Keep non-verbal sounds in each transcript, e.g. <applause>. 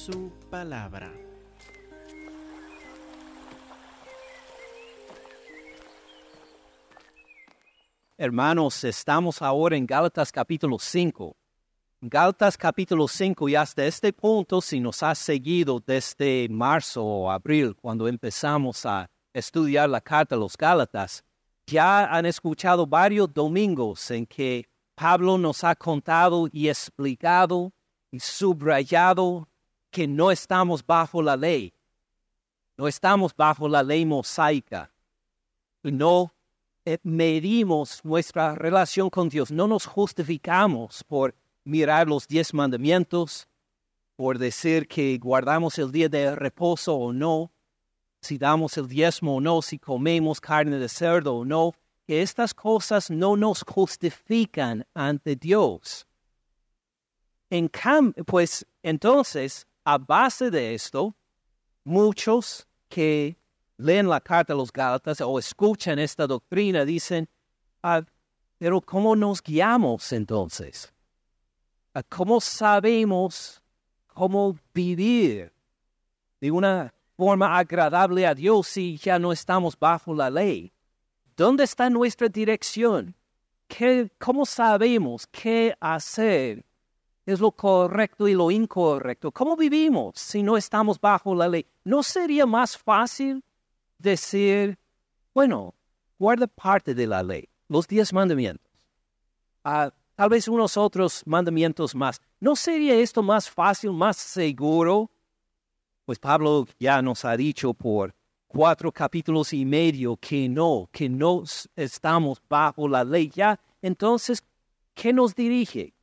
su palabra. Hermanos, estamos ahora en Gálatas capítulo 5. Gálatas capítulo 5 y hasta este punto, si nos has seguido desde marzo o abril, cuando empezamos a estudiar la carta a los Gálatas, ya han escuchado varios domingos en que Pablo nos ha contado y explicado y subrayado que no estamos bajo la ley. No estamos bajo la ley mosaica. No eh, medimos nuestra relación con Dios. No nos justificamos por mirar los diez mandamientos, por decir que guardamos el día de reposo o no, si damos el diezmo o no, si comemos carne de cerdo o no, que estas cosas no nos justifican ante Dios. Pues entonces, a base de esto, muchos que leen la carta a los Gálatas o escuchan esta doctrina dicen, ah, pero ¿cómo nos guiamos entonces? Ah, ¿Cómo sabemos cómo vivir de una forma agradable a Dios si ya no estamos bajo la ley? ¿Dónde está nuestra dirección? ¿Qué, ¿Cómo sabemos qué hacer? Es lo correcto y lo incorrecto. ¿Cómo vivimos si no estamos bajo la ley? ¿No sería más fácil decir, bueno, guarda parte de la ley, los diez mandamientos, ah, tal vez unos otros mandamientos más? ¿No sería esto más fácil, más seguro? Pues Pablo ya nos ha dicho por cuatro capítulos y medio que no, que no estamos bajo la ley. Ya, entonces, ¿qué nos dirige?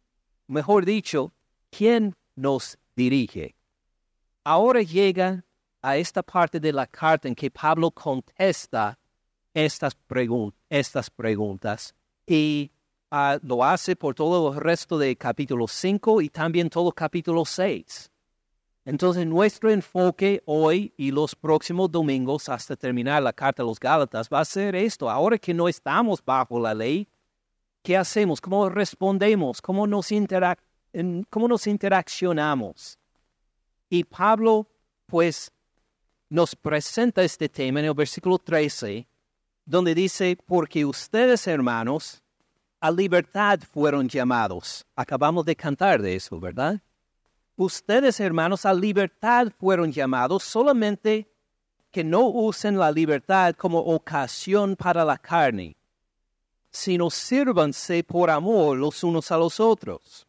Mejor dicho, ¿quién nos dirige? Ahora llega a esta parte de la carta en que Pablo contesta estas, preguntas y ah, lo hace por todo el resto de capítulo 5 y también todo capítulo 6. Entonces nuestro enfoque hoy y los próximos domingos hasta terminar la carta a los Gálatas va a ser esto. Ahora que no estamos bajo la ley, ¿Qué hacemos? ¿Cómo respondemos? ¿Cómo nos, cómo nos interaccionamos? Y Pablo, pues, nos presenta este tema en el versículo 13, donde dice, porque ustedes, hermanos, a libertad fueron llamados. Acabamos de cantar de eso, ¿verdad? Ustedes, hermanos, a libertad fueron llamados, solamente que no usen la libertad como ocasión para la carne, sino sírvanse por amor los unos a los otros.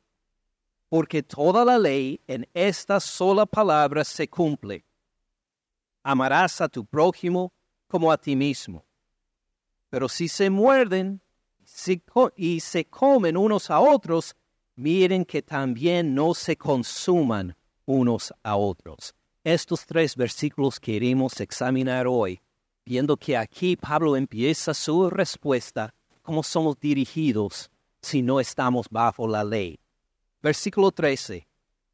Porque toda la ley en esta sola palabra se cumple. Amarás a tu prójimo como a ti mismo. Pero si se muerden y se comen unos a otros, miren que también no se consuman unos a otros. Estos tres versículos queremos examinar hoy, viendo que aquí Pablo empieza su respuesta cómo somos dirigidos si no estamos bajo la ley. Versículo 13.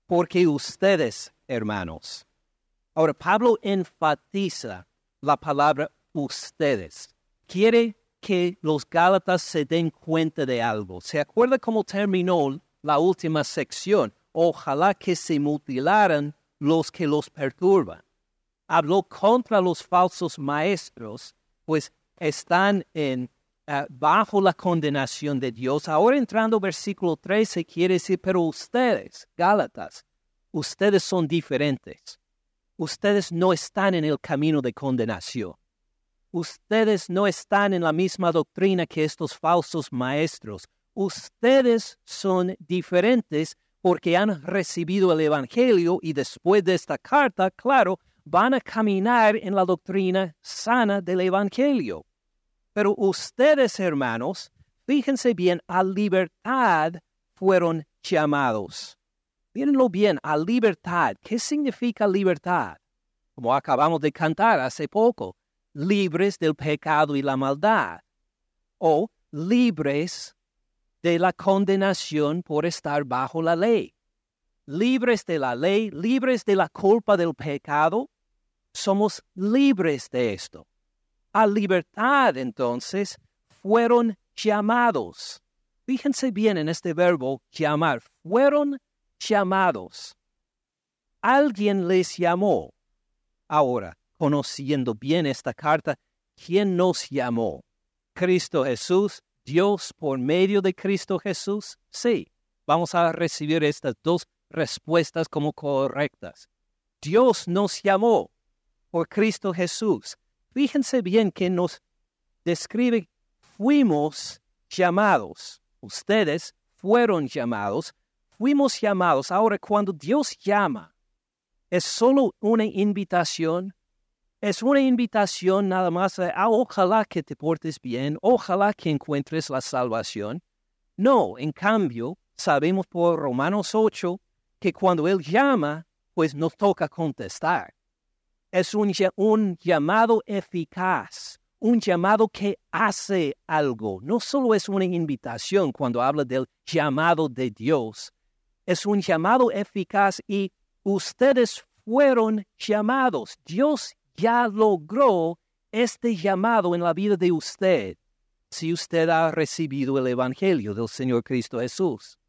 Porque ustedes, hermanos. Ahora, Pablo enfatiza la palabra ustedes. Quiere que los Gálatas se den cuenta de algo. ¿Se acuerda cómo terminó la última sección? Ojalá que se mutilaran los que los perturban. Habló contra los falsos maestros, pues están en Ah, bajo la condenación de Dios. Ahora entrando versículo 13 quiere decir, pero ustedes, Gálatas, ustedes son diferentes. Ustedes no están en el camino de condenación. Ustedes no están en la misma doctrina que estos falsos maestros. Ustedes son diferentes porque han recibido el Evangelio y después de esta carta, claro, van a caminar en la doctrina sana del Evangelio. Pero ustedes, hermanos, fíjense bien, a libertad fueron llamados. Mírenlo bien, a libertad. ¿Qué significa libertad? Como acabamos de cantar hace poco, libres del pecado y la maldad. O libres de la condenación por estar bajo la ley. Libres de la ley, libres de la culpa del pecado, somos libres de esto a libertad entonces fueron llamados. Fíjense bien en este verbo llamar. Fueron llamados. alguien les llamó. Ahora, conociendo bien esta carta, ¿quién nos llamó? ¿Cristo Jesús? ¿Dios por medio de Cristo Jesús? Sí, vamos a recibir estas dos respuestas como correctas. Dios nos llamó por Cristo Jesús. Fíjense bien que nos describe, fuimos llamados. Ustedes fueron llamados, fuimos llamados. Ahora, cuando Dios llama, ¿es solo una invitación? Es una invitación nada más a ah, ojalá que te portes bien, ojalá que encuentres la salvación. No, en cambio, sabemos por Romanos 8 que cuando Él llama, pues nos toca contestar. Es un, un llamado eficaz, un llamado que hace algo. No solo es una invitación cuando habla del llamado de Dios, es un llamado eficaz y ustedes fueron llamados. Dios ya logró este llamado en la vida de usted si usted ha recibido el Evangelio del Señor Cristo Jesús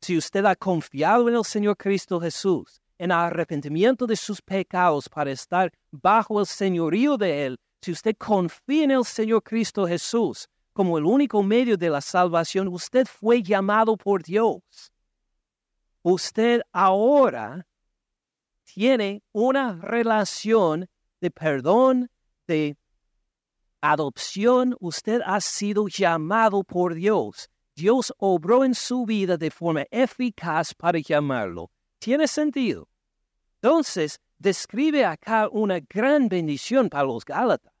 si usted ha confiado en el Señor Cristo Jesús, en arrepentimiento de sus pecados para estar bajo el señorío de Él, si usted confía en el Señor Cristo Jesús como el único medio de la salvación, usted fue llamado por Dios. Usted ahora tiene una relación de perdón, de adopción. Usted ha sido llamado por Dios. Dios obró en su vida de forma eficaz para llamarlo. ¿Tiene sentido? Entonces, describe acá una gran bendición para los Gálatas.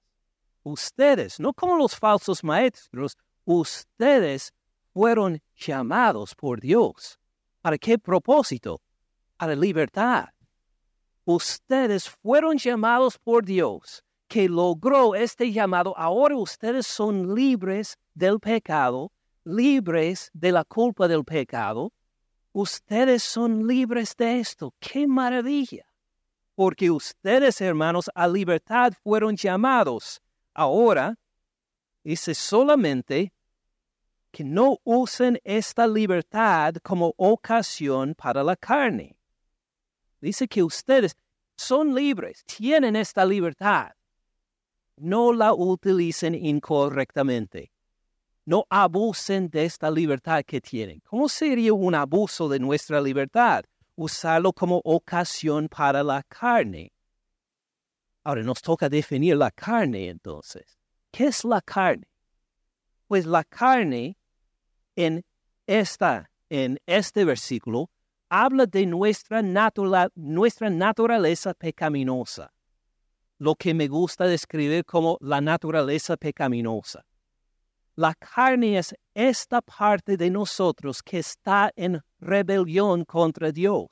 Ustedes, no como los falsos maestros, ustedes fueron llamados por Dios. ¿Para qué propósito? Para libertad. Ustedes fueron llamados por Dios, que logró este llamado. Ahora ustedes son libres del pecado libres de la culpa del pecado, ustedes son libres de esto. ¡Qué maravilla! Porque ustedes, hermanos, a libertad fueron llamados. Ahora, dice solamente que no usen esta libertad como ocasión para la carne. Dice que ustedes son libres, tienen esta libertad. No la utilicen incorrectamente no abusen de esta libertad que tienen. ¿Cómo sería un abuso de nuestra libertad? Usarlo como ocasión para la carne. Ahora nos toca definir la carne entonces. ¿Qué es la carne? Pues la carne en, esta, en este versículo habla de nuestra, nuestra naturaleza pecaminosa, lo que me gusta describir como la naturaleza pecaminosa. La carne es esta parte de nosotros que está en rebelión contra Dios,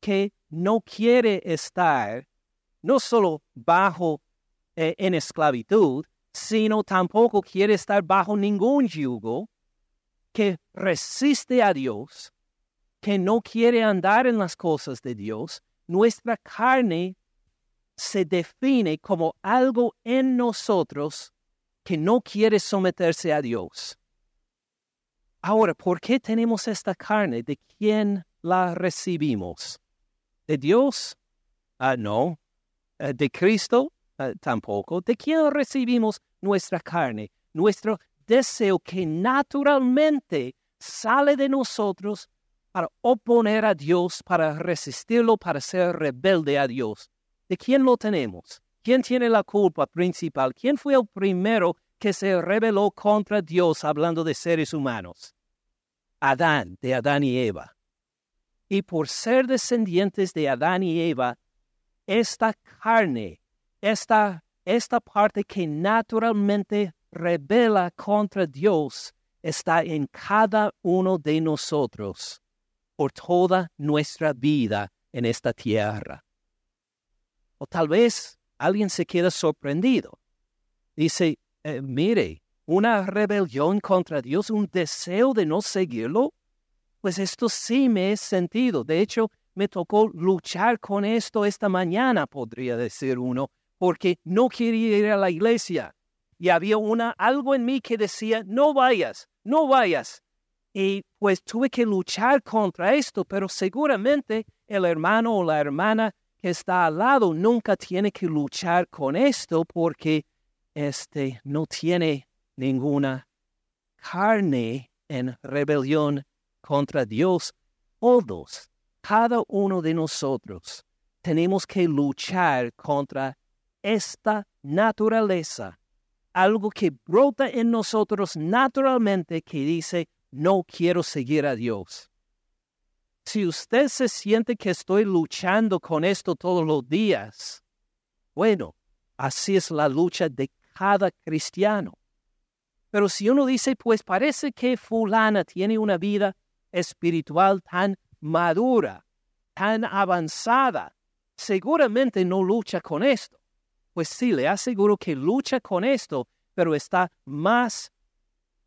que no quiere estar no solo bajo eh, en esclavitud, sino tampoco quiere estar bajo ningún yugo, que resiste a Dios, que no quiere andar en las cosas de Dios, nuestra carne se define como algo en nosotros que no quiere someterse a Dios. Ahora, ¿por qué tenemos esta carne? ¿De quién la recibimos? ¿De Dios? Ah, no. Eh, ¿De Cristo? Ah, tampoco. ¿De quién recibimos nuestra carne? Nuestro deseo que naturalmente sale de nosotros para oponer a Dios, para resistirlo, para ser rebelde a Dios. ¿De quién lo tenemos? ¿Quién tiene la culpa principal? ¿Quién fue el primero que se rebeló contra Dios hablando de seres humanos? Adán, de Adán y Eva. Y por ser descendientes de Adán y Eva, esta carne, esta, esta parte que naturalmente rebela contra Dios, está en cada uno de nosotros por toda nuestra vida en esta tierra. O tal vez alguien se queda sorprendido. Dice, eh, mire, una rebelión contra Dios, un deseo de no seguirlo, pues esto sí me es sentido. De hecho, me tocó luchar con esto esta mañana, podría decir uno, porque no quería ir a la iglesia. Y había una, algo en mí que decía, no vayas, no vayas. Y pues tuve que luchar contra esto, pero seguramente el hermano o la hermana está al lado nunca tiene que luchar con esto porque este no tiene ninguna carne en rebelión contra Dios. Todos, cada uno de nosotros, tenemos que luchar contra esta naturaleza, algo que brota en nosotros naturalmente que dice, no quiero seguir a Dios. Si usted se siente que estoy luchando con esto todos los días, bueno, así es la lucha de cada cristiano. Pero si uno dice, pues parece que fulana tiene una vida espiritual tan madura, tan avanzada, seguramente no lucha con esto. Pues sí, le aseguro que lucha con esto, pero está más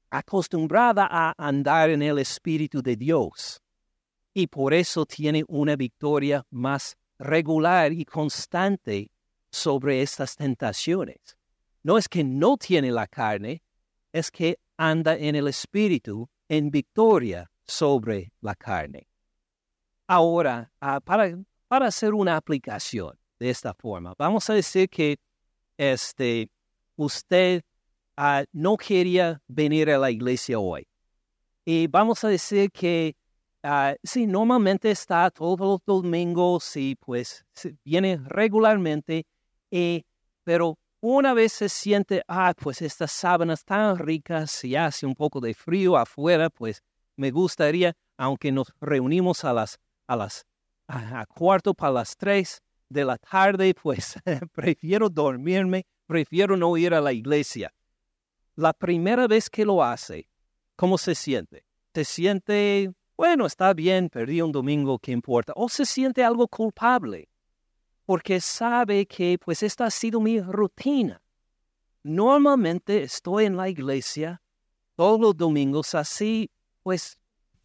acostumbrada a andar en el Espíritu de Dios y por eso tiene una victoria más regular y constante sobre estas tentaciones. No es que no tiene la carne, es que anda en el espíritu en victoria sobre la carne. Ahora, ah, para, para, hacer una aplicación de esta forma, vamos a decir que este, usted ah, no quería venir a la iglesia hoy. Y vamos a decir que Uh, sí, normalmente está todos los domingos y pues viene regularmente, eh, pero una vez se siente, ah, pues estas sábanas tan ricas y hace un poco de frío afuera, pues me gustaría, aunque nos reunimos a las, a las, a, cuarto para las tres de la tarde, pues <laughs> prefiero dormirme, prefiero no ir a la iglesia. La primera vez que lo hace, ¿cómo se siente? ¿Se siente bueno, está bien, perdí un domingo, ¿qué importa? O se siente algo culpable, porque sabe que pues esta ha sido mi rutina. Normalmente estoy en la iglesia todos los domingos, así pues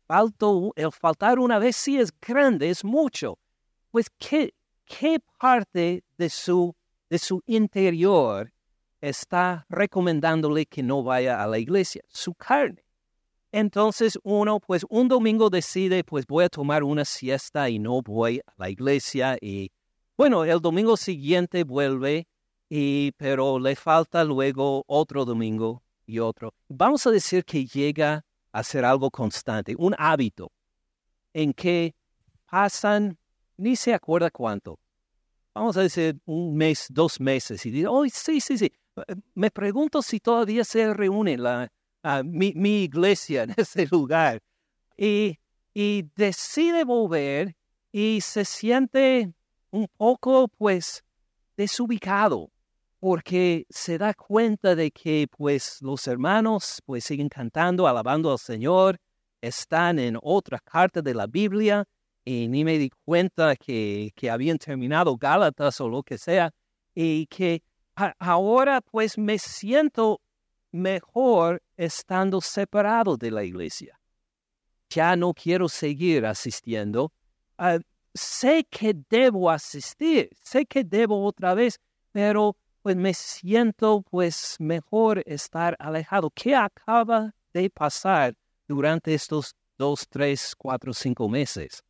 falto, el faltar una vez sí es grande, es mucho. Pues, ¿qué, qué parte de su, de su interior está recomendándole que no vaya a la iglesia? Su carne. Entonces uno, pues un domingo decide, pues voy a tomar una siesta y no voy a la iglesia. Y bueno, el domingo siguiente vuelve, y, pero le falta luego otro domingo y otro. Vamos a decir que llega a ser algo constante, un hábito, en que pasan, ni se acuerda cuánto. Vamos a decir un mes, dos meses, y dice, oh, sí, sí, sí. Me pregunto si todavía se reúne la, mi, iglesia en <laughs> ese lugar. Y, y decide volver y se siente un poco, pues, desubicado, porque se da cuenta de que, pues, los hermanos, pues, siguen cantando, alabando al Señor, están en otra carta de la Biblia, y ni me di cuenta que, que habían terminado Gálatas o lo que sea, y que ahora, pues, me siento mejor estando separado de la iglesia. Ya no quiero seguir asistiendo. Ah, sé que debo asistir, sé que debo otra vez, pero pues me siento pues mejor estar alejado. ¿Qué acaba de pasar durante estos dos, tres, cuatro, cinco meses?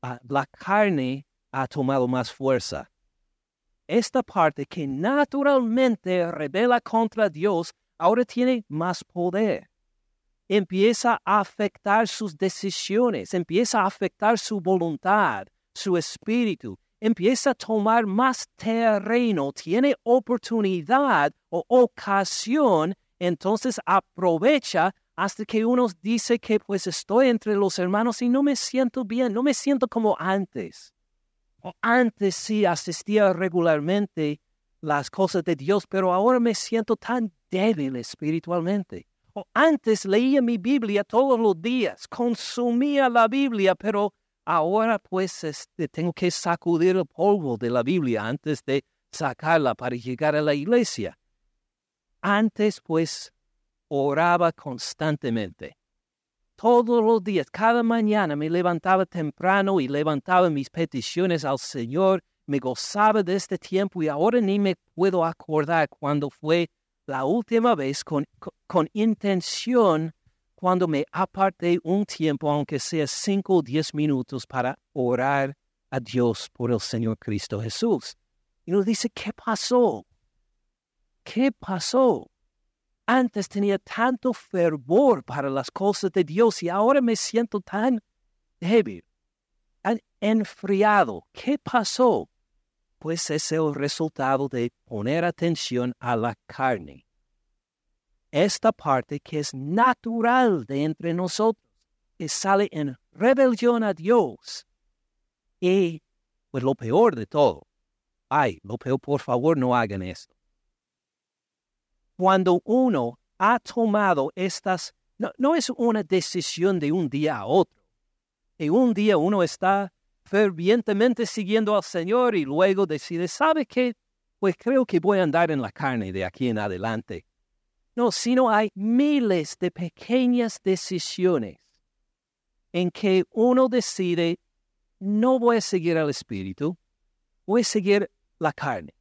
Ah, la carne ha tomado más fuerza. Esta parte que naturalmente revela contra Dios ahora tiene más poder. Empieza a afectar sus decisiones, empieza a afectar su voluntad, su espíritu, empieza a tomar más terreno, tiene oportunidad o ocasión, entonces aprovecha hasta que uno dice que pues estoy entre los hermanos y no me siento bien, no me siento como antes. O antes sí asistía regularmente las cosas de Dios, pero ahora me siento tan débil espiritualmente. O antes leía mi Biblia todos los días, consumía la Biblia, pero ahora pues este, tengo que sacudir el polvo de la Biblia antes de sacarla para llegar a la iglesia. Antes pues oraba constantemente. Todos los días, cada mañana me levantaba temprano y levantaba mis peticiones al Señor, me gozaba de este tiempo y ahora ni me puedo acordar cuando fue la última vez con, con, intención cuando me aparté un tiempo, aunque sea cinco o diez minutos, para orar a Dios por el Señor Cristo Jesús. Y nos dice, ¿qué pasó? ¿Qué pasó? Antes tenía tanto fervor para las cosas de Dios y ahora me siento tan débil, tan enfriado. ¿Qué pasó? Pues es el resultado de poner atención a la carne. Esta parte que es natural de entre nosotros, que sale en rebelión a Dios. Y pues lo peor de todo, ay, lo peor, por favor, no hagan esto cuando uno ha tomado estas, no, es una decisión de un día a otro. Y un día uno está fervientemente siguiendo al Señor y luego decide, ¿sabe qué? Pues creo que voy a andar en la carne de aquí en adelante. No, sino hay miles de pequeñas decisiones en que uno decide, no voy a seguir al Espíritu, voy a seguir la carne.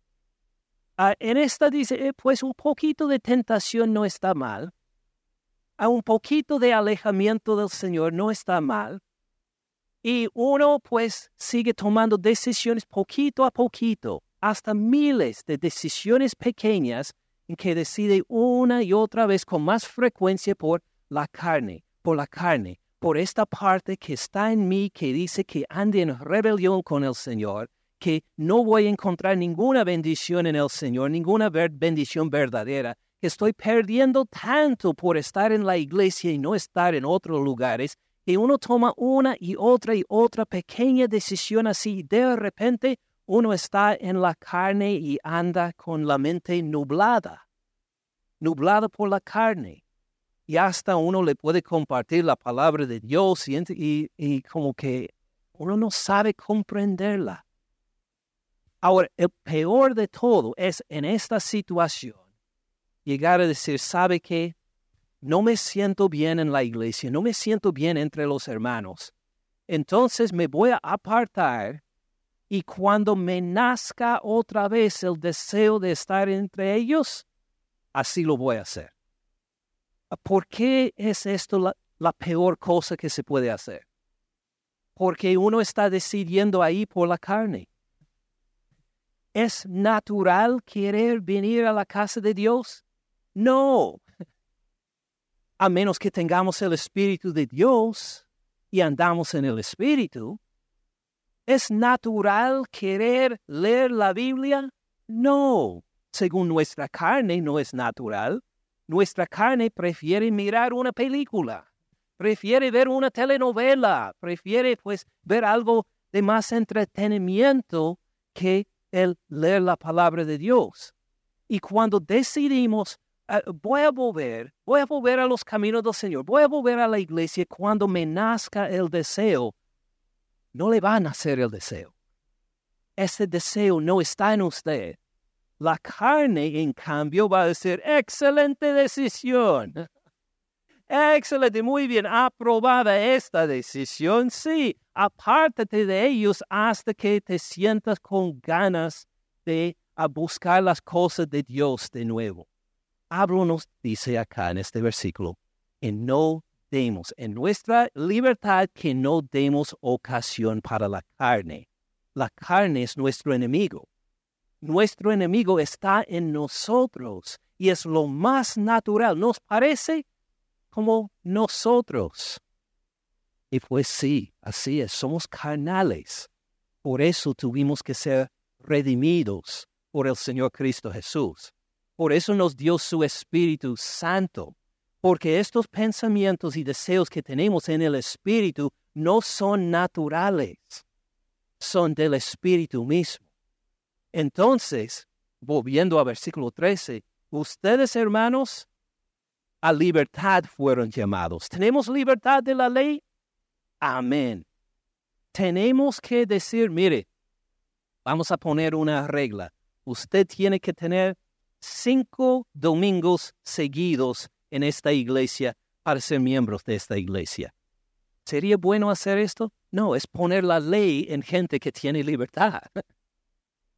Ah, en esta dice, eh, pues un poquito de tentación no está mal. A un poquito de alejamiento del Señor no está mal. Y uno pues sigue tomando decisiones poquito a poquito, hasta miles de decisiones pequeñas en que decide una y otra vez con más frecuencia por la carne, por la carne, por esta parte que está en mí que dice que ande en rebelión con el Señor que no voy a encontrar ninguna bendición en el Señor, ninguna bendición verdadera, que estoy perdiendo tanto por estar en la iglesia y no estar en otros lugares, que uno toma una y otra y otra pequeña decisión así, de repente uno está en la carne y anda con la mente nublada, nublada por la carne. Y hasta uno le puede compartir la palabra de Dios y, y como que uno no sabe comprenderla. Ahora, el peor de todo es en esta situación llegar a decir, ¿sabe qué? No me siento bien en la iglesia, no me siento bien entre los hermanos. Entonces me voy a apartar y cuando me nazca otra vez el deseo de estar entre ellos, así lo voy a hacer. ¿Por qué es esto la, la peor cosa que se puede hacer? Porque uno está decidiendo ahí por la carne. ¿Es natural querer venir a la casa de Dios? No. A menos que tengamos el Espíritu de Dios y andamos en el Espíritu. ¿Es natural querer leer la Biblia? No. Según nuestra carne no es natural. Nuestra carne prefiere mirar una película, prefiere ver una telenovela, prefiere pues ver algo de más entretenimiento que el leer la palabra de Dios. Y cuando decidimos, voy a volver, voy a volver a los caminos del Señor, voy a volver a la iglesia cuando me nazca el deseo, no le va a nacer el deseo. Ese deseo no está en usted. La carne, en cambio, va a decir, excelente decisión. Excelente, muy bien, aprobada esta decisión. Sí, apártate de ellos hasta que te sientas con ganas de buscar las cosas de Dios de nuevo. Pablo nos dice acá en este versículo, que no demos, en nuestra libertad, que no demos ocasión para la carne. La carne es nuestro enemigo. Nuestro enemigo está en nosotros y es lo más natural. ¿Nos parece? como nosotros. Y pues sí, así es, somos carnales. Por eso tuvimos que ser redimidos por el Señor Cristo Jesús. Por eso nos dio su Espíritu Santo. Porque estos pensamientos y deseos que tenemos en el Espíritu no son naturales, son del Espíritu mismo. Entonces, volviendo al versículo 13, ustedes hermanos a libertad fueron llamados. ¿Tenemos libertad de la ley? Amén. Tenemos que decir, mire, vamos a poner una regla. Usted tiene que tener cinco domingos seguidos en esta iglesia para ser miembros de esta iglesia. ¿Sería bueno hacer esto? No, es poner la ley en gente que tiene libertad.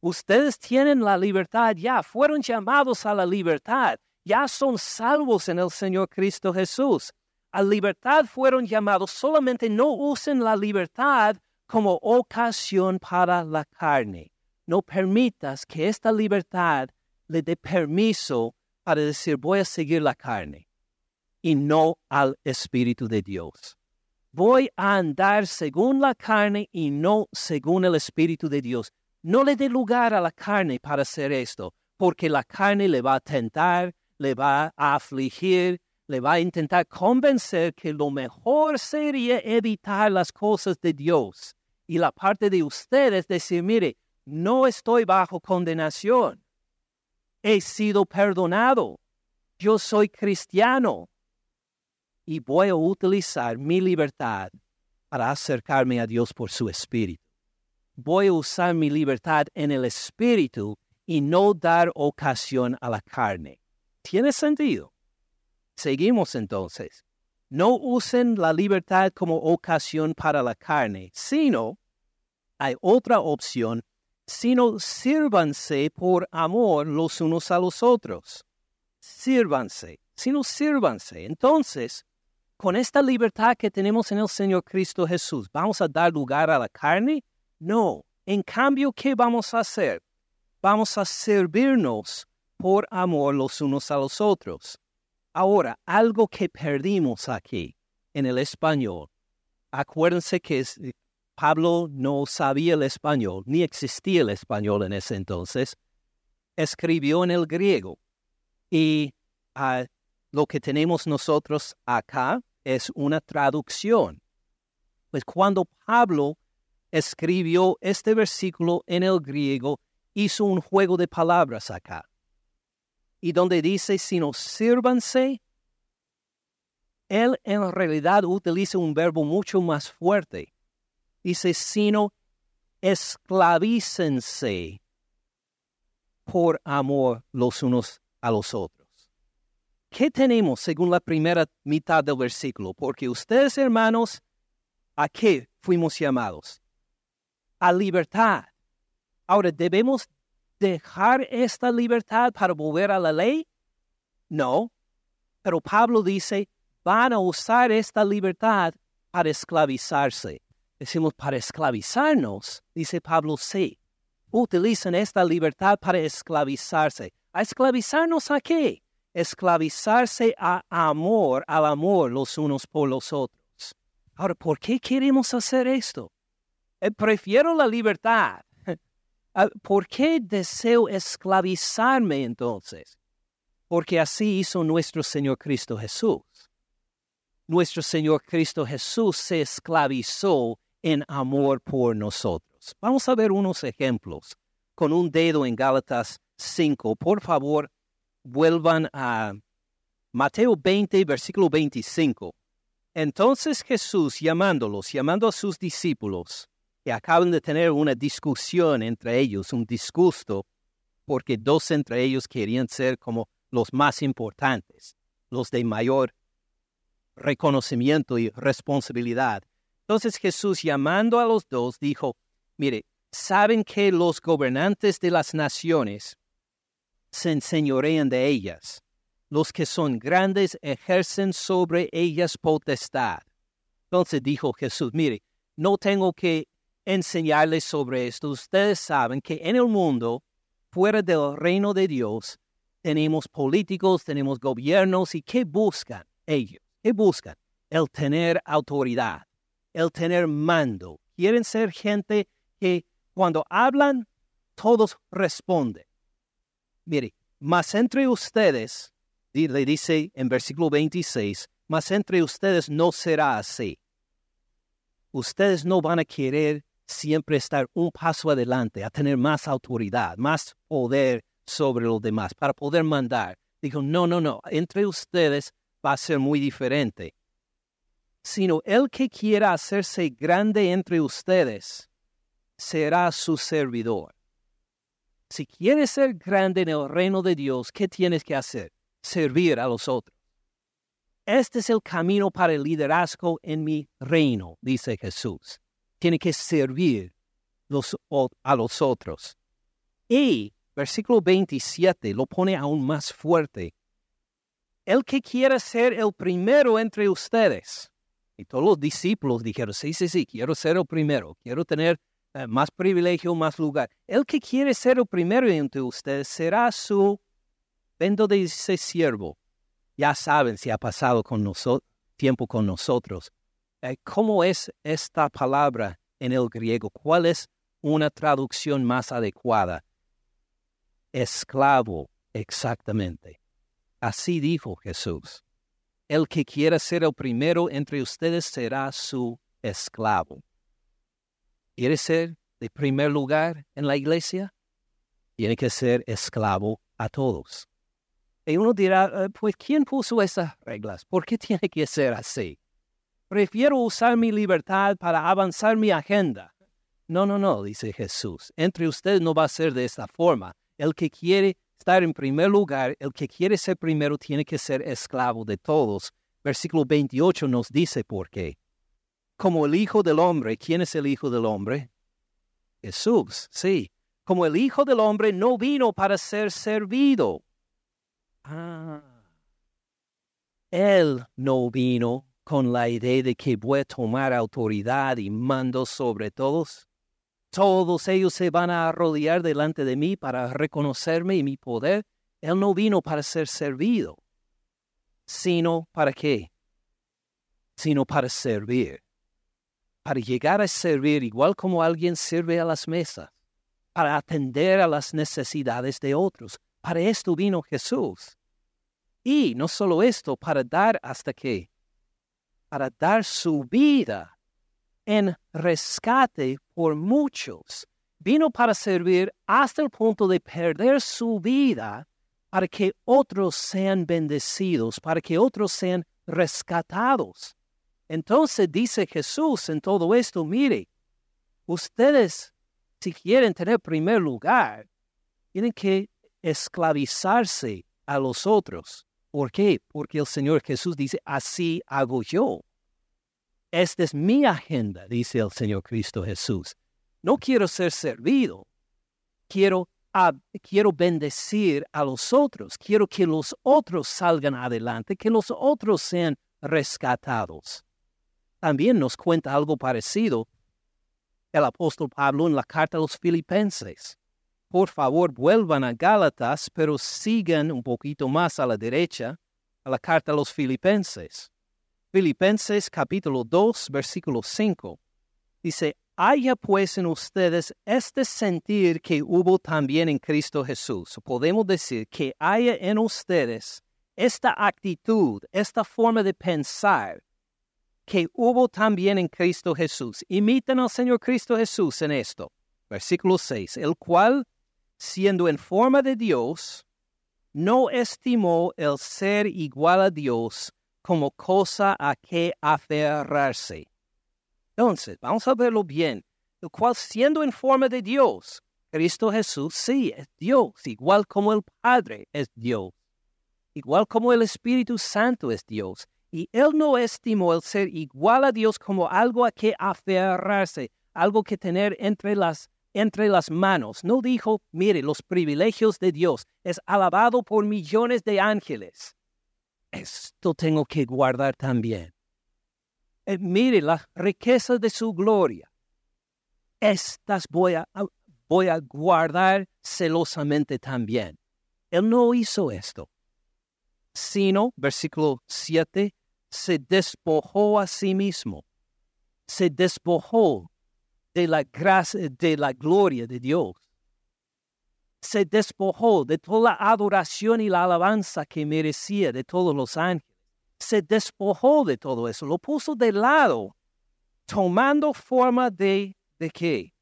Ustedes tienen la libertad ya, fueron llamados a la libertad ya son salvos en el Señor Cristo Jesús. A libertad fueron llamados, solamente no usen la libertad como ocasión para la carne. No permitas que esta libertad le dé permiso para decir voy a seguir la carne y no al Espíritu de Dios. Voy a andar según la carne y no según el Espíritu de Dios. No le dé lugar a la carne para hacer esto, porque la carne le va a tentar, le va a afligir, le va a intentar convencer que lo mejor sería evitar las cosas de Dios. Y la parte de ustedes decir, mire, no estoy bajo condenación. He sido perdonado. Yo soy cristiano. Y voy a utilizar mi libertad para acercarme a Dios por su espíritu. Voy a usar mi libertad en el espíritu y no dar ocasión a la carne. ¿Tiene sentido? Seguimos entonces. No usen la libertad como ocasión para la carne, sino hay otra opción, sino sírvanse por amor los unos a los otros. Sírvanse, sino sírvanse. Entonces, con esta libertad que tenemos en el Señor Cristo Jesús, ¿vamos a dar lugar a la carne? No. En cambio, ¿qué vamos a hacer? Vamos a servirnos por amor los unos a los otros. Ahora, algo que perdimos aquí en el español. Acuérdense que Pablo no sabía el español, ni existía el español en ese entonces. Escribió en el griego. Y ah, lo que tenemos nosotros acá es una traducción. Pues cuando Pablo escribió este versículo en el griego, hizo un juego de palabras acá y donde dice, sino sírvanse, él en realidad utiliza un verbo mucho más fuerte. Dice, sino esclavícense por amor los unos a los otros. ¿Qué tenemos según la primera mitad del versículo? Porque ustedes, hermanos, ¿a qué fuimos llamados? A libertad. Ahora, debemos dejar esta libertad para volver a la ley? No, pero Pablo dice, van a usar esta libertad para esclavizarse. Decimos, para esclavizarnos, dice Pablo, sí. Utilizan esta libertad para esclavizarse. ¿A esclavizarnos a qué? Esclavizarse a amor, al amor los unos por los otros. Ahora, ¿por qué queremos hacer esto? Eh, prefiero la libertad <laughs> Ah, ¿Por qué deseo esclavizarme entonces? Porque así hizo nuestro Señor Cristo Jesús. Nuestro Señor Cristo Jesús se esclavizó en amor por nosotros. Vamos a ver unos ejemplos con un dedo en Gálatas 5. Por favor, vuelvan a Mateo 20, versículo 25. Entonces Jesús, llamándolos, llamando a sus discípulos, acaban de tener una discusión entre ellos, un disgusto, porque dos entre ellos querían ser como los más importantes, los de mayor reconocimiento y responsabilidad. Entonces Jesús, llamando a los dos, dijo, mire, saben que los gobernantes de las naciones se enseñorean de ellas. Los que son grandes ejercen sobre ellas potestad. Entonces dijo Jesús, mire, no tengo que enseñarles sobre esto. Ustedes saben que en el mundo, fuera del reino de Dios, tenemos políticos, tenemos gobiernos y ¿qué buscan ellos? ¿Qué buscan? El tener autoridad, el tener mando. Quieren ser gente que cuando hablan, todos responden. Mire, más entre ustedes, le dice en versículo 26, más entre ustedes no será así. Ustedes no van a querer siempre estar un paso adelante, a tener más autoridad, más poder sobre los demás, para poder mandar. Dijo, no, no, no, entre ustedes va a ser muy diferente. Sino el que quiera hacerse grande entre ustedes será su servidor. Si quieres ser grande en el reino de Dios, ¿qué tienes que hacer? Servir a los otros. Este es el camino para el liderazgo en mi reino, dice Jesús tiene que servir a los otros. Y versículo 27 lo pone aún más fuerte. El que quiera ser el primero entre ustedes, Y todos los discípulos dijeron, sí, sí, sí, quiero ser el primero, quiero tener eh, más privilegio, más lugar. El que quiere ser el primero entre ustedes será su, vendo de ese siervo. Ya saben si ha pasado con tiempo con nosotros. Eh, ¿Cómo es esta palabra en el griego? ¿Cuál es una traducción más adecuada? Esclavo, exactamente. Así dijo Jesús. El que quiera ser el primero entre ustedes será su esclavo. ¿Quiere ser de primer lugar en la iglesia? Tiene que ser esclavo a todos. Y uno dirá, eh, pues ¿quién puso esas reglas? ¿Por qué <laughs> tiene que ser así? Prefiero usar mi libertad para avanzar mi agenda. No, no, no, dice Jesús. Entre ustedes no va a ser de esta forma. El que quiere estar en primer lugar, el que quiere ser primero tiene que ser esclavo de todos. Versículo 28 nos dice por qué. Como el Hijo del Hombre, ¿quién es el Hijo del Hombre? Jesús, sí. Como el Hijo del Hombre no vino para ser servido. Ah. Él no vino con la idea de que voy a tomar autoridad y mando sobre todos. Todos ellos se van a arrodillar delante de mí para reconocerme y mi poder. Él no vino para ser servido, sino para qué? Sino para servir. Para llegar a servir igual como alguien sirve a las mesas, para atender a las necesidades de otros. Para esto vino Jesús. Y no solo esto, para dar hasta qué? Para dar su vida en rescate por muchos. Vino para servir hasta el punto de perder su vida para que otros sean bendecidos, para que otros sean rescatados. Entonces dice Jesús en todo esto, mire, ustedes si quieren tener primer lugar, tienen que esclavizarse a los otros. ¿Por qué? Porque el Señor Jesús dice, así hago yo. Esta es mi agenda, dice el Señor Cristo Jesús. No quiero ser servido, quiero, quiero bendecir a los otros, quiero que los otros salgan adelante, que los otros sean rescatados. También nos cuenta algo parecido el apóstol Pablo en la carta a los filipenses. Por favor, vuelvan a Gálatas, pero sigan un poquito más a la derecha, a la carta a los filipenses. Filipenses capítulo 2, versículo 5. Dice, haya pues en ustedes este sentir que hubo también en Cristo Jesús. Podemos decir que haya en ustedes esta actitud, esta forma de pensar que hubo también en Cristo Jesús. Imiten al Señor Cristo Jesús en esto. Versículo 6. El cual, siendo en forma de Dios, no estimó el ser igual a Dios como cosa a que aferrarse. Entonces, vamos a verlo bien. El cual siendo en forma de Dios, Cristo Jesús sí es Dios, igual como el Padre es Dios, igual como el Espíritu Santo es Dios. Y él no estimó el ser igual a Dios como algo a que aferrarse, algo que tener entre las, entre las manos. No dijo, mire, los privilegios de Dios es alabado por millones de ángeles esto tengo que guardar también. Eh, mire la riqueza de su gloria. Estas voy a, voy a guardar celosamente también. Él no hizo esto, sino, versículo 7, se despojó a sí mismo, se despojó de la gracia, de la gloria de Dios se despojó de toda la adoración y la alabanza que merecía de todos los ángeles. Se despojó de todo eso, lo puso de lado, tomando forma de, ¿de qué?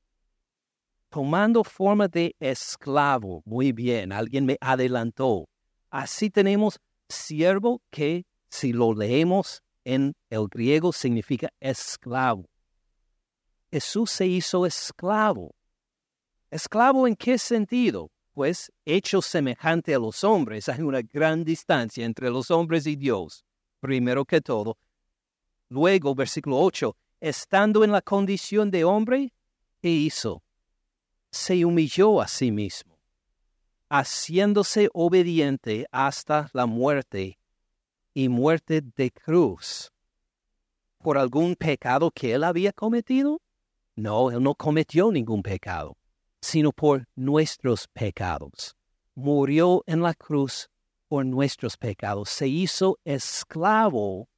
Tomando forma de esclavo. Muy bien, alguien me adelantó. Así tenemos siervo que, si lo leemos en el griego, significa esclavo. Jesús se hizo esclavo ¿Esclavo en qué sentido? Pues hecho semejante a los hombres, hay una gran distancia entre los hombres y Dios, primero que todo. Luego, versículo 8, estando en la condición de hombre, ¿qué hizo? Se humilló a sí mismo, haciéndose obediente hasta la muerte y muerte de cruz. por algún pecado que él había cometido? No, él no cometió ningún pecado, sino por nuestros pecados. Murió en la cruz por nuestros pecados. Se hizo esclavo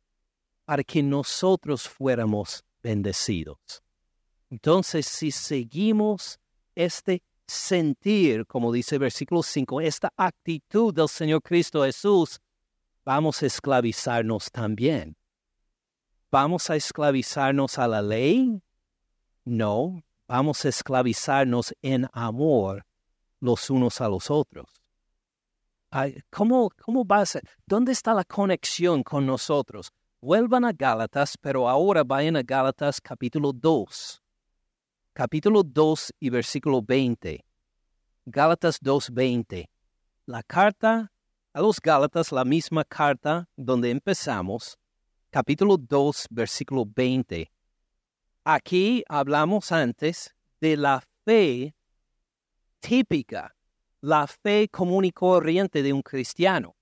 para que nosotros fuéramos bendecidos. Entonces, si seguimos este sentir, como dice el versículo 5, esta actitud del Señor Cristo Jesús, vamos a esclavizarnos también. ¿Vamos a esclavizarnos a la ley? No, vamos a esclavizarnos en amor los unos a los otros. ¿Cómo, cómo va a ser? ¿Dónde está la conexión con nosotros? Vuelvan a Gálatas, pero ahora vayan a Gálatas capítulo 2. Capítulo 2 y versículo 20. Gálatas 2, 20. La carta a los Gálatas, la misma carta donde empezamos, capítulo 2, versículo 20. Aquí hablamos antes de la fe típica, la fe común y corriente de un cristiano.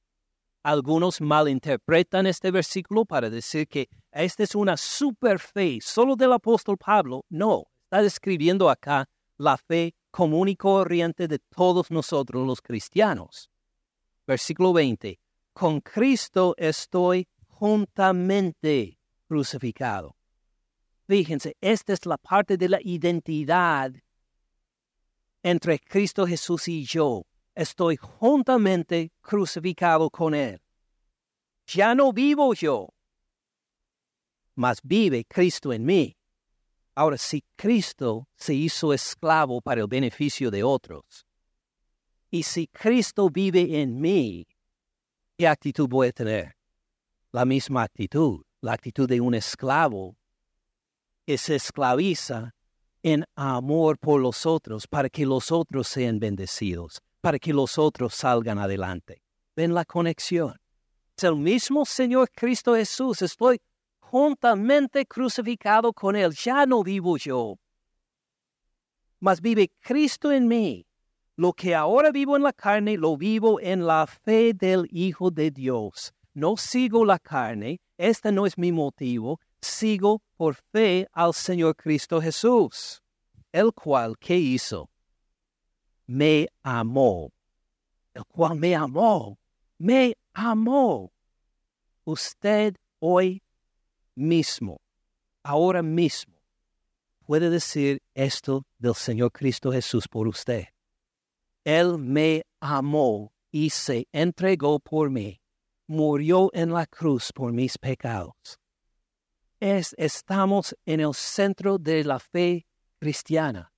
Algunos malinterpretan este versículo para decir que esta es una super fe solo del apóstol Pablo. No, está describiendo acá la fe común y corriente de todos nosotros los cristianos. Versículo 20. Con Cristo estoy juntamente crucificado. Fíjense, esta es la parte de la identidad entre Cristo Jesús y yo. Estoy juntamente crucificado con Él. Ya no vivo yo, mas vive Cristo en mí. Ahora, si Cristo se hizo esclavo para el beneficio de otros, y si Cristo vive en mí, ¿qué actitud voy a tener? la misma actitud, la actitud de un esclavo que se esclaviza en amor por los otros para que los otros sean bendecidos, para que los otros salgan adelante. ¿Ven la conexión? Es el mismo Señor Cristo Jesús. Estoy juntamente crucificado con Él. Ya no vivo yo, mas vive Cristo en mí. Lo que ahora vivo en la carne, lo vivo en la fe del Hijo de Dios, no sigo la carne, este no es mi motivo, sigo por fe al Señor Cristo Jesús, el cual, ¿qué hizo? Me amó, el cual me amó, me amó. Usted hoy mismo, ahora mismo, puede decir esto del Señor Cristo Jesús por usted. Él me amó y se entregó por mí murió en la cruz por mis pecados. Es, estamos en el centro de la fe cristiana.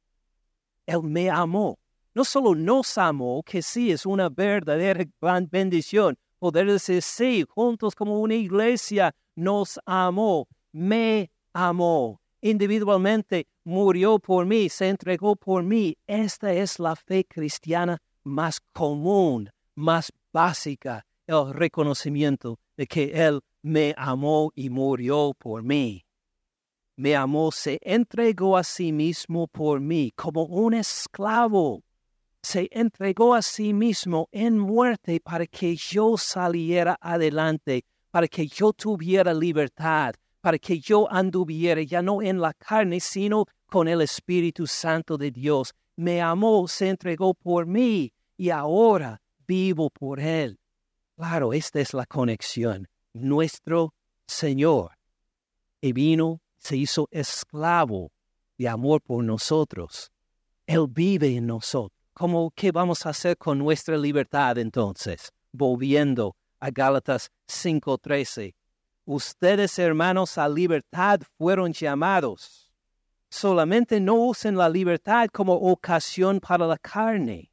Él me amó. No solo nos amó, que sí es una verdadera gran bendición. Poder decir, sí, juntos como una iglesia, nos amó, me amó. Individualmente murió por mí, se entregó por mí. Esta es la fe cristiana más común, más básica el reconocimiento de que Él me amó y murió por mí. Me amó, se entregó a sí mismo por mí como un esclavo. Se entregó a sí mismo en muerte para que yo saliera adelante, para que yo tuviera libertad, para que yo anduviera ya no en la carne, sino con el Espíritu Santo de Dios. Me amó, se entregó por mí y ahora vivo por Él. Claro, esta es la conexión. Nuestro Señor y vino, se hizo esclavo de amor por nosotros. Él vive en nosotros. ¿Cómo, ¿Qué vamos a hacer con nuestra libertad entonces? Volviendo a Gálatas 5:13. Ustedes, hermanos, a libertad fueron llamados. Solamente no usen la libertad como ocasión para la carne,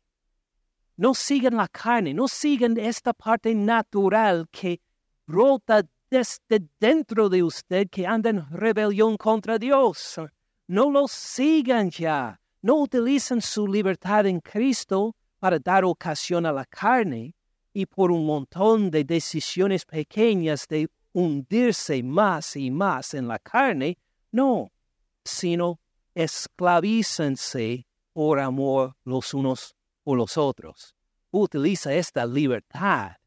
no sigan la carne, no sigan esta parte natural que brota desde dentro de usted que anda en rebelión contra Dios. No lo sigan ya. No utilicen su libertad en Cristo para dar ocasión a la carne y por un montón de decisiones pequeñas de hundirse más y más en la carne. No, sino esclavícense por amor los unos por los otros. Utiliza esta libertad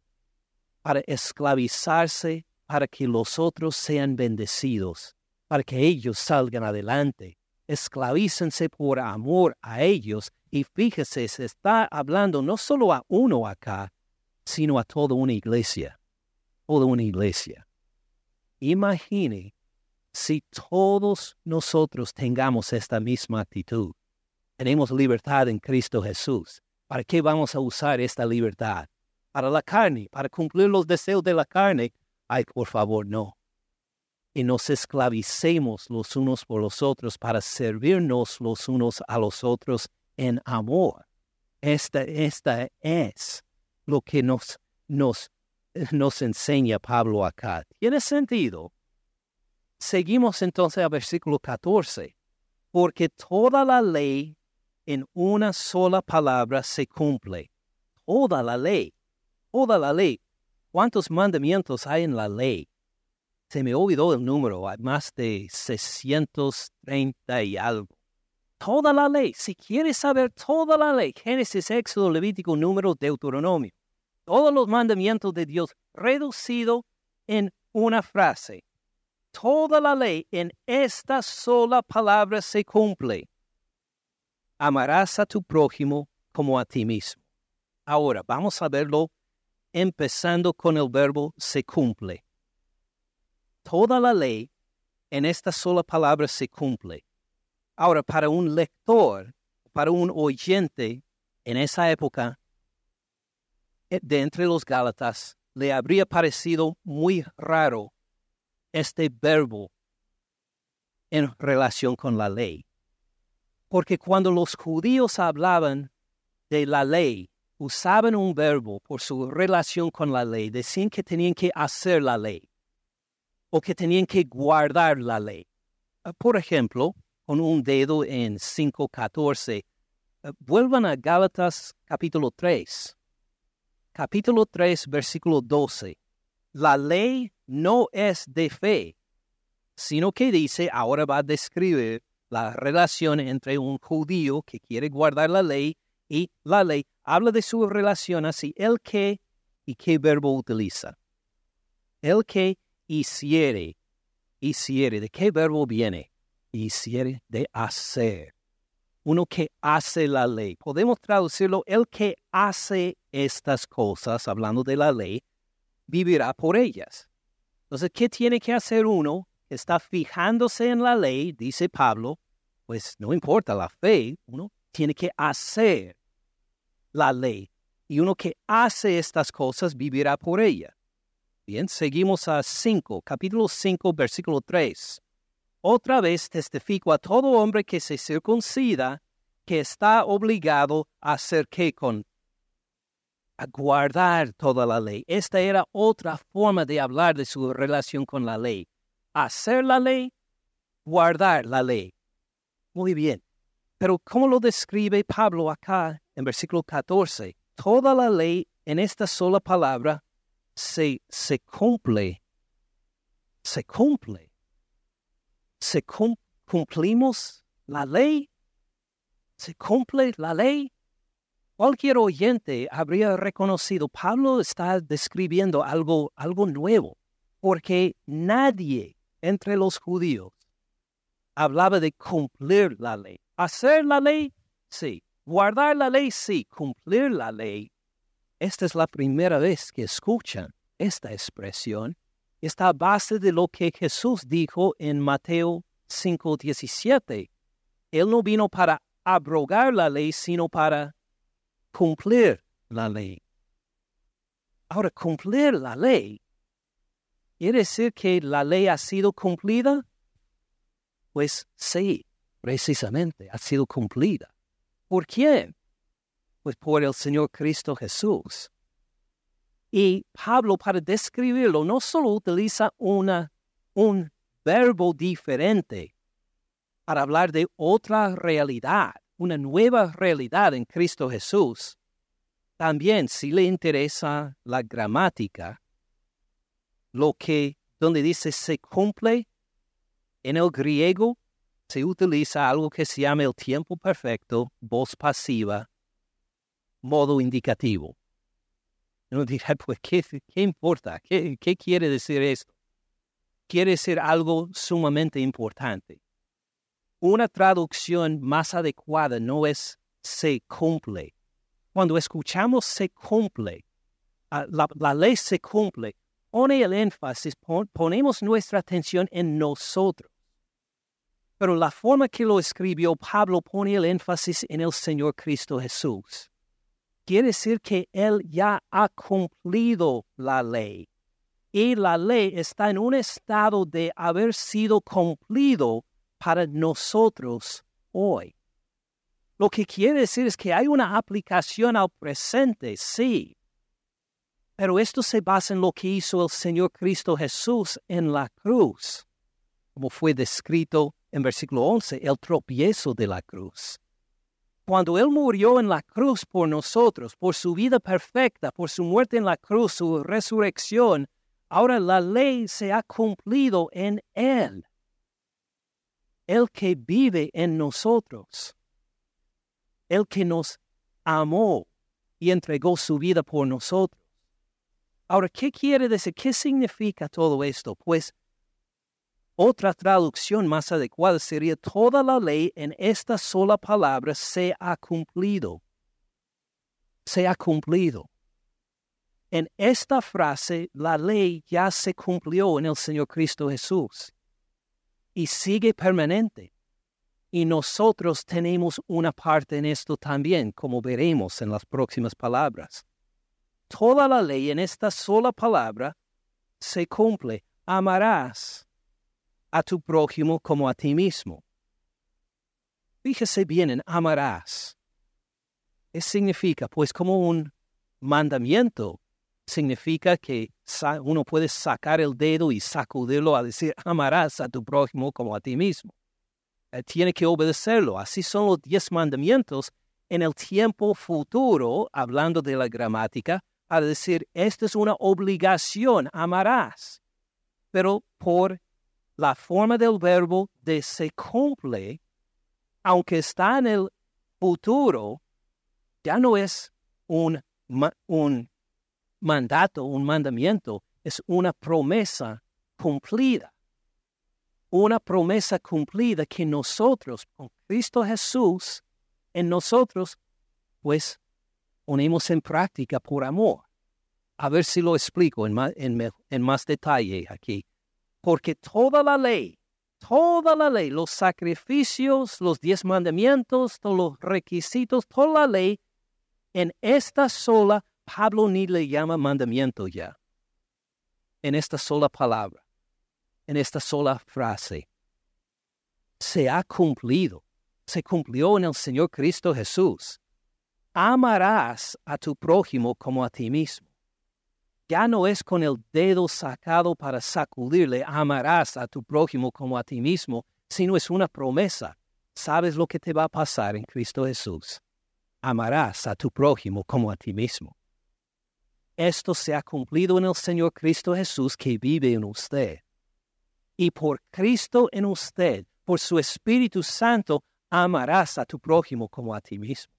para esclavizarse para que los otros sean bendecidos para que ellos salgan adelante. Esclavícense por amor a ellos y fíjese, se está hablando no solo a uno acá, sino a toda una iglesia, toda una iglesia. Imagine si todos nosotros tengamos esta misma actitud. Tenemos libertad en Cristo Jesús. ¿Para qué vamos a usar esta libertad? Para la carne, para cumplir los deseos de la carne. Ay, por favor, no. Y nos esclavicemos los unos por los otros para servirnos los unos a los otros en amor. Esta, esta es lo que nos, nos, nos enseña Pablo acá. ¿Tiene sentido? Seguimos entonces al versículo 14. Porque toda la ley en una sola palabra se cumple. Toda la ley. Toda la ley. ¿Cuántos mandamientos hay en la ley? Se me olvidó el número, hay más de 630 y algo. Toda la ley, si quieres saber toda la ley, Génesis, Éxodo, Levítico, Número, Deuteronomio, todos los mandamientos de Dios reducido en una frase. Toda la ley en esta sola palabra se cumple. Amarás a tu prójimo como a ti mismo. Ahora, vamos a verlo empezando con el verbo se cumple. Toda la ley en esta sola palabra se cumple. Ahora, para un lector, para un oyente en esa época, eh, de entre los Gálatas, le habría parecido muy raro este verbo en relación con la ley. Porque cuando los judíos hablaban de la ley, usaban un verbo por su relación con la ley, decían que tenían que hacer la ley o que tenían que guardar la ley. Ah, por ejemplo, con un dedo en 5.14. Eh, vuelvan a Gálatas capítulo 3. Capítulo 3, versículo 12. La ley no es de fe, sino que dice, ahora va a describir la relación entre un judío que quiere guardar la ley y la ley. Habla de su relación así, el que y qué verbo utiliza. El que hiciere, hiciere, ¿de qué verbo viene? hiciere de hacer. Uno que hace la ley. Podemos traducirlo, el que hace estas cosas, hablando de la ley, vivirá por ellas. Entonces, ¿qué tiene que hacer uno está fijándose en la ley? Dice Pablo, pues no importa la fe, uno tiene que hacer la ley. Y uno que hace estas cosas vivirá por ella. Bien, seguimos a 5, capítulo 5, versículo 3. Otra vez testifico a todo hombre que se circuncida que está obligado a hacer qué con a guardar toda la ley. Esta era otra forma de hablar de su relación con la ley. Hacer la ley, guardar la ley. Muy bien. Pero ¿cómo lo describe Pablo acá en versículo 14? Toda la ley en esta sola palabra se, se cumple. Se cumple se cumplimos la ley, se cumple la ley. Cualquier oyente habría reconocido, Pablo está describiendo algo, algo nuevo, porque nadie entre los judíos hablaba de cumplir la ley. Hacer la ley, sí. Guardar la ley, sí. Cumplir la ley. Esta es la primera vez que escuchan esta expresión está a base de lo que Jesús dijo en Mateo 5:17. Él no vino para abrogar la ley, sino para cumplir la ley. Ahora, cumplir la ley, ¿quiere decir que la ley ha sido cumplida? Pues sí, precisamente, ha sido cumplida. ¿Por quién? Pues por el Señor Cristo Jesús. Y Pablo para describirlo no solo utiliza una, un verbo diferente para hablar de otra realidad, una nueva realidad en Cristo Jesús. También si le interesa la gramática, lo que donde dice se cumple, en el griego se utiliza algo que se llama el tiempo perfecto, voz pasiva, modo indicativo. Uno dirá, <laughs> pues, ¿qué, importa? ¿Qué, ¿Qué quiere decir esto? quiere decir algo sumamente importante. Una traducción más adecuada no es se cumple. Cuando escuchamos se cumple, ah, la, ley se cumple, pone el énfasis, ponemos nuestra atención en nosotros. Pero la forma que lo escribió Pablo pone el énfasis en el Señor Cristo Jesús. Quiere decir que Él ya ha cumplido la ley. Y la ley está en un estado de haber sido cumplido para nosotros hoy. Lo que quiere decir es que hay una aplicación al presente, sí. Pero esto se basa en lo que hizo el Señor Cristo Jesús en la cruz, como fue descrito en versículo 11, el tropiezo de la cruz. Cuando Él murió en la cruz por nosotros, por su vida perfecta, por su muerte en la cruz, su resurrección, ahora la ley se ha cumplido en Él. El que vive en nosotros. El que nos amó y entregó su vida por nosotros. Ahora, ¿qué quiere decir? ¿Qué significa todo esto? Pues otra traducción más adecuada sería toda la ley en esta sola palabra se ha cumplido. Se ha cumplido. En esta frase, la ley ya se cumplió en el Señor Cristo Jesús y sigue permanente. Y nosotros tenemos una parte en esto también, como veremos en las próximas palabras. Toda la ley en esta sola palabra se cumple. Amarás a tu prójimo como a ti mismo. Fíjese bien en amarás. ¿Qué significa? Pues como un mandamiento significa que uno puede sacar el dedo y sacudirlo a decir, amarás a tu prójimo como a ti mismo. Eh, tiene que obedecerlo. Así son los diez mandamientos en el tiempo futuro, hablando de la gramática, a decir, esta es una obligación, amarás. Pero por la forma del verbo de se cumple, aunque está en el futuro, ya no es un, un mandato, un mandamiento, es una promesa cumplida. Una promesa cumplida que nosotros, con Cristo Jesús, en nosotros, pues ponemos en práctica por amor. A ver si lo explico en más, en más detalle aquí. Porque toda la ley, toda la ley, los sacrificios, los diez mandamientos, todos los requisitos, toda la ley, en esta sola Pablo ni le llama mandamiento ya. En esta sola palabra, en esta sola frase, se ha cumplido, se cumplió en el Señor Cristo Jesús. Amarás a tu prójimo como a ti mismo. Ya no es con el dedo sacado para sacudirle, amarás a tu prójimo como a ti mismo, sino es una promesa. Sabes lo que te va a pasar en Cristo Jesús. Amarás a tu prójimo como a ti mismo. Esto se ha cumplido en el Señor Cristo Jesús que vive en usted. Y por Cristo en usted, por su Espíritu Santo, amarás a tu prójimo como a ti mismo.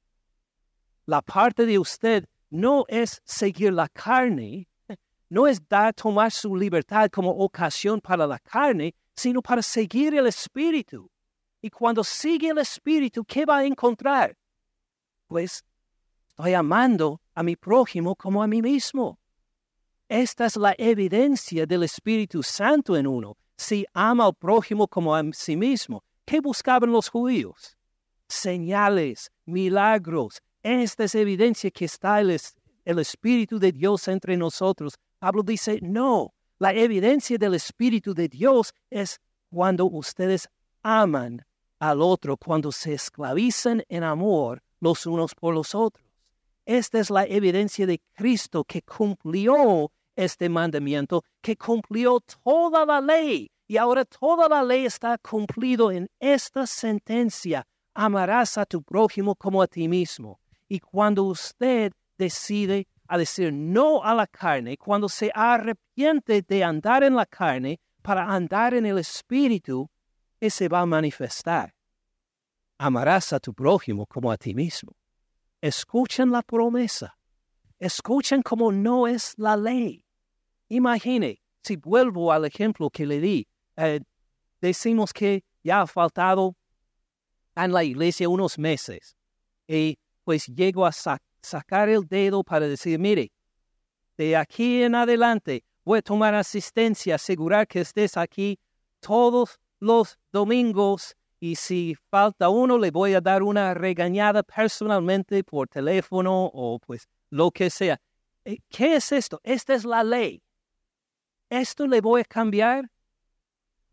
La parte de usted no es seguir la carne, no es dar, tomar su libertad como ocasión para la carne, sino para seguir el Espíritu. Y cuando sigue el Espíritu, ¿qué va a encontrar? Pues estoy amando a mi prójimo como a mí mismo. Esta es la evidencia del Espíritu Santo en uno. Si ama al prójimo como a sí mismo, ¿qué buscaban los judíos? Señales, milagros. Esta es evidencia que está el, el Espíritu de Dios entre nosotros. Pablo dice, no, la evidencia del Espíritu de Dios es cuando ustedes aman al otro, cuando se esclavizan en amor los unos por los otros. Esta es la evidencia de Cristo que cumplió este mandamiento, que cumplió toda la ley. Y ahora toda la ley está cumplido en esta sentencia. Amarás a tu prójimo como a ti mismo. Y cuando usted decide a decir no a la carne, cuando se arrepiente de andar en la carne para andar en el Espíritu, ese va a manifestar. Amarás a tu prójimo como a ti mismo. Escuchen la promesa. Escuchen como no es la ley. Imagine, si vuelvo al ejemplo que le di, eh, decimos que ya ha faltado en la iglesia unos meses y pues llego a sacar el dedo para decir, mire, de aquí en adelante voy a tomar asistencia, asegurar que estés aquí todos los domingos y si falta uno le voy a dar una regañada personalmente por teléfono o pues lo que sea. Eh, ¿Qué es esto? Esta es la ley. ¿Esto le voy a cambiar?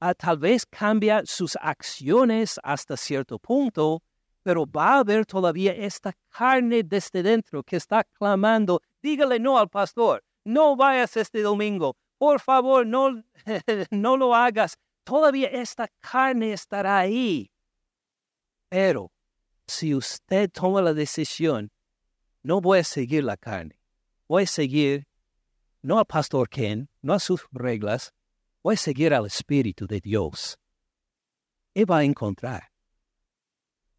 A tal vez cambia sus acciones hasta cierto punto, pero va a haber todavía esta carne desde dentro que está clamando, dígale no al pastor, no vayas este domingo, por favor, no, <laughs> no lo hagas. Todavía esta carne estará ahí. Pero si usted toma la decisión, no voy a seguir la carne, voy a seguir no al pastor Ken, no a sus reglas, voy a seguir al Espíritu de Dios. Y va a encontrar.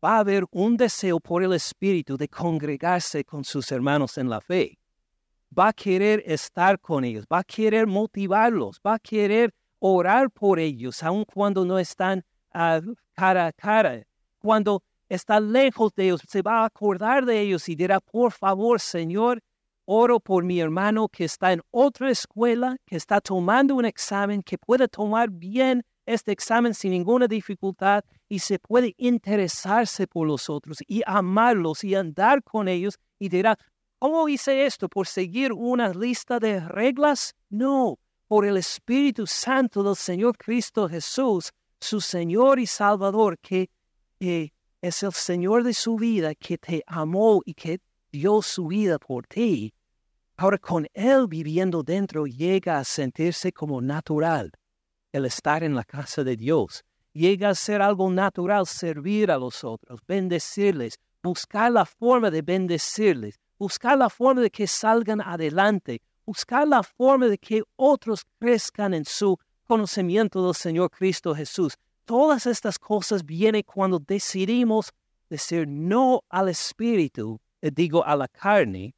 Va a haber un deseo por el Espíritu de congregarse con sus hermanos en la fe. Va a querer estar con ellos, va a querer motivarlos, va a querer orar por ellos, aun cuando no están cara a cara. Cuando está lejos de ellos, se va a acordar de ellos y dirá, por favor, Señor, oro por mi hermano que está en otra escuela, que está tomando un examen, que pueda tomar bien este examen sin ninguna dificultad y se puede interesarse por los otros y amarlos y andar con ellos y dirá, ¿cómo hice esto? ¿Por seguir una lista de reglas? No, por el Espíritu Santo del Señor Cristo Jesús, su Señor y Salvador, que es el Señor de su vida, que te amó y que dio su vida por ti. Ahora con Él viviendo dentro llega a sentirse como natural el estar en la casa de Dios. Llega a ser algo natural servir a los otros, bendecirles, buscar la forma de bendecirles, buscar la forma de que salgan adelante, buscar la forma de que otros crezcan en su conocimiento del Señor Cristo Jesús. Todas estas cosas vienen cuando decidimos decir no al Espíritu, eh, digo a la carne,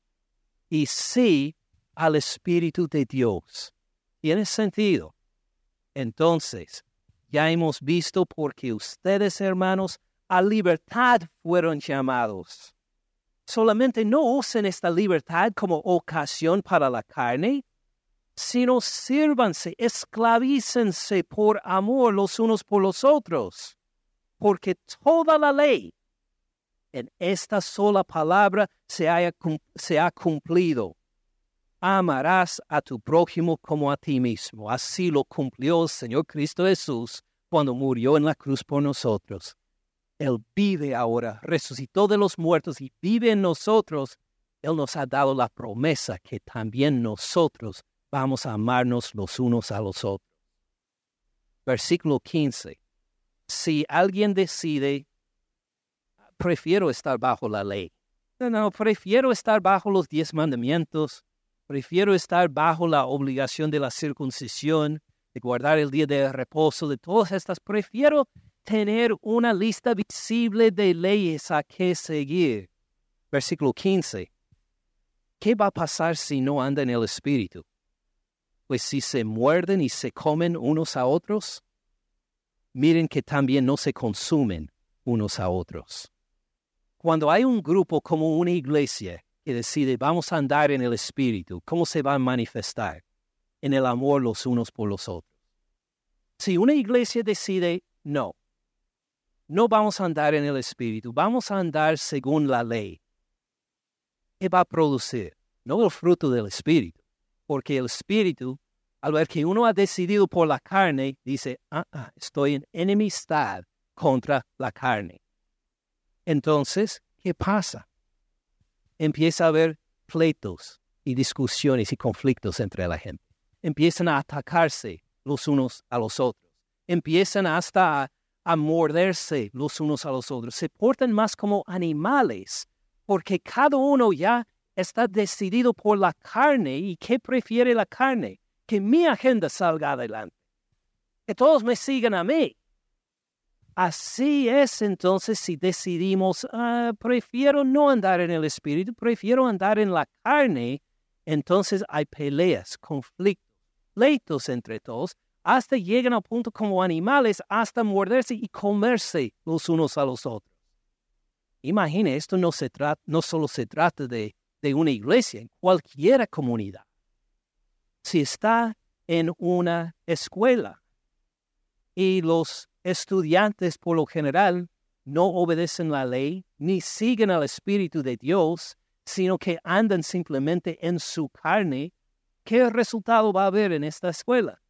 y sí al Espíritu de Dios. ¿Tiene sentido? Entonces, ya hemos visto porque ustedes, hermanos, a libertad fueron llamados solamente no usen esta libertad como ocasión para la carne, sino sírvanse, esclavícense por amor los unos por los otros, porque toda la ley en esta sola palabra se, se ha cumplido. Amarás a tu prójimo como a ti mismo. Así lo cumplió el Señor Cristo Jesús cuando murió en la cruz por nosotros. Él vive ahora, resucitó de los muertos y vive en nosotros. Él nos ha dado la promesa que también nosotros vamos a amarnos los unos a los otros. Versículo 15. Si alguien decide, prefiero estar bajo la ley. No, no, prefiero estar bajo los diez mandamientos. Prefiero estar bajo la obligación de la circuncisión, de guardar el día de reposo, de todas estas. Prefiero tener una lista visible de leyes a que seguir. Versículo 15. ¿Qué va a pasar si no anda en el Espíritu? Pues si se muerden y se comen unos a otros, miren que también no se consumen unos a otros. Cuando hay un grupo como una iglesia que decide vamos a andar en el Espíritu, ¿cómo se va a manifestar? En el amor los unos por los otros. Si una iglesia decide no, no vamos a andar en el Espíritu, vamos a andar según la ley. ¿Qué va a producir? No el fruto del Espíritu, porque el Espíritu, al ver que uno ha decidido por la carne, dice, ah, ah, estoy en enemistad contra la carne. Entonces, ¿qué pasa? Empieza a haber pleitos y discusiones y conflictos entre la gente. Empiezan a atacarse los unos a los otros. Empiezan hasta a a morderse los unos a los otros, se portan más como animales, porque cada uno ya está decidido por la carne y qué prefiere la carne, que mi agenda salga adelante, que todos me sigan a mí. Así es entonces si decidimos, ah, prefiero no andar en el espíritu, prefiero andar en la carne, entonces hay peleas, conflictos, pleitos entre todos, hasta llegan al punto como animales, hasta morderse y comerse los unos a los otros. Imagine, esto no, se trata, no solo se trata de, de una iglesia, en cualquier comunidad. Si está en una escuela y los estudiantes por lo general no obedecen la ley ni siguen al Espíritu de Dios, sino que andan simplemente en su carne, ¿qué resultado va a haber en esta escuela?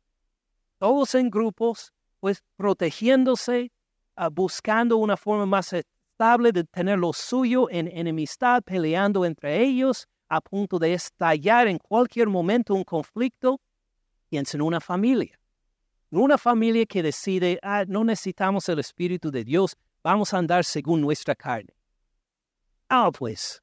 Todos en grupos, pues protegiéndose, ah, buscando una forma más estable de tener lo suyo en enemistad, peleando entre ellos, a punto de estallar en cualquier momento un conflicto. Piensa en una familia. Una familia que decide, ah, no necesitamos el Espíritu de Dios, vamos a andar según nuestra carne. Ah, pues,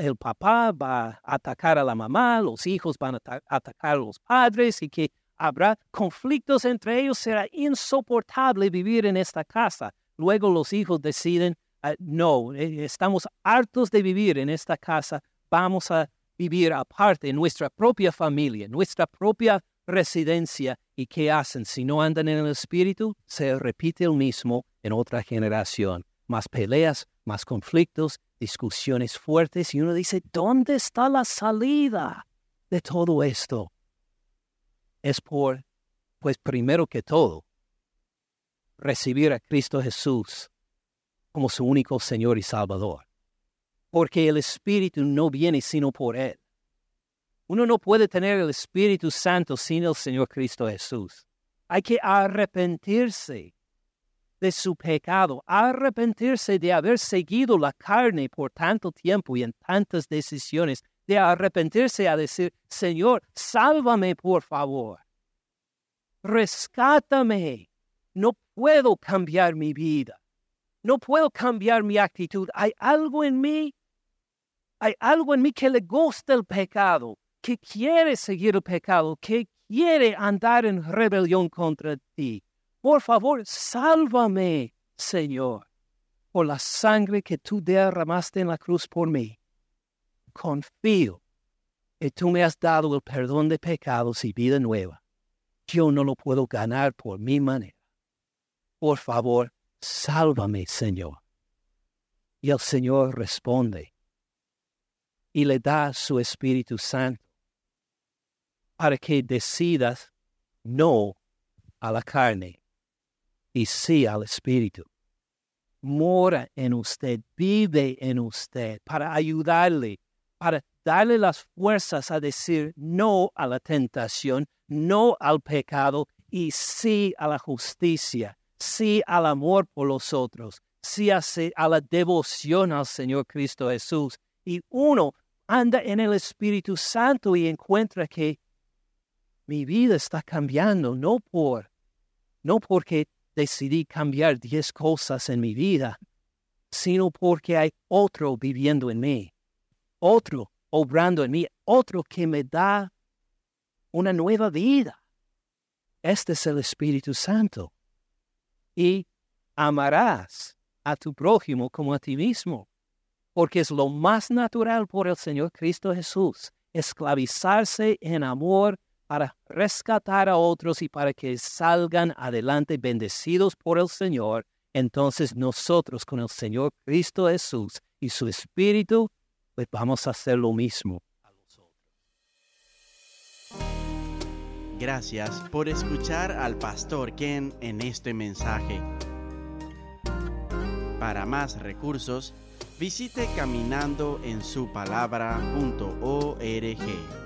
el papá va a atacar a la mamá, los hijos van a atacar a los padres y que habrá conflictos entre ellos, será insoportable vivir en esta casa. Luego los hijos deciden, ah, no, eh, estamos hartos de vivir en esta casa, vamos a vivir aparte en nuestra propia familia, nuestra propia residencia. ¿Y qué hacen? Si no andan en el espíritu, se repite el mismo en otra generación. Más peleas, más conflictos, discusiones fuertes y uno dice, ¿dónde está la salida de todo esto? Es por, pues primero que todo, recibir a Cristo Jesús como su único Señor y Salvador. Porque el Espíritu no viene sino por Él. Uno no puede tener el Espíritu Santo sin el Señor Cristo Jesús. Hay que arrepentirse de su pecado, arrepentirse de haber seguido la carne por tanto tiempo y en tantas decisiones, de arrepentirse a decir, Señor, sálvame por favor, rescátame, no puedo cambiar mi vida, no puedo cambiar mi actitud, hay algo en mí, hay algo en mí que le gusta el pecado, que quiere seguir el pecado, que quiere andar en rebelión contra ti. Por favor, sálvame, Señor, por la sangre que tú derramaste en la cruz por mí. Confío que tú me has dado el perdón de pecados y vida nueva. Yo no lo puedo ganar por mi manera. Por favor, sálvame, Señor. Y el Señor responde y le da su Espíritu Santo para que decidas no a la carne y sí al Espíritu. Mora en usted, vive en usted para ayudarle, para darle las fuerzas a decir no a la tentación, no al pecado y sí a la justicia, sí al amor por los otros, sí a, la devoción al Señor Cristo Jesús. Y uno anda en el Espíritu Santo y encuentra que mi vida está cambiando, no por, no porque decidí cambiar diez cosas en mi vida, sino porque hay otro viviendo en mí, otro obrando en mí, otro que me da una nueva vida. Este es el Espíritu Santo. Y amarás a tu prójimo como a ti mismo, porque es lo más natural por el Señor Cristo Jesús, esclavizarse en amor para rescatar a otros y para que salgan adelante bendecidos por el Señor, entonces nosotros con el Señor Cristo Jesús y su Espíritu, pues vamos a hacer lo mismo. Gracias por escuchar al pastor Ken en este mensaje. Para más recursos, visite caminandoensupalabra.org.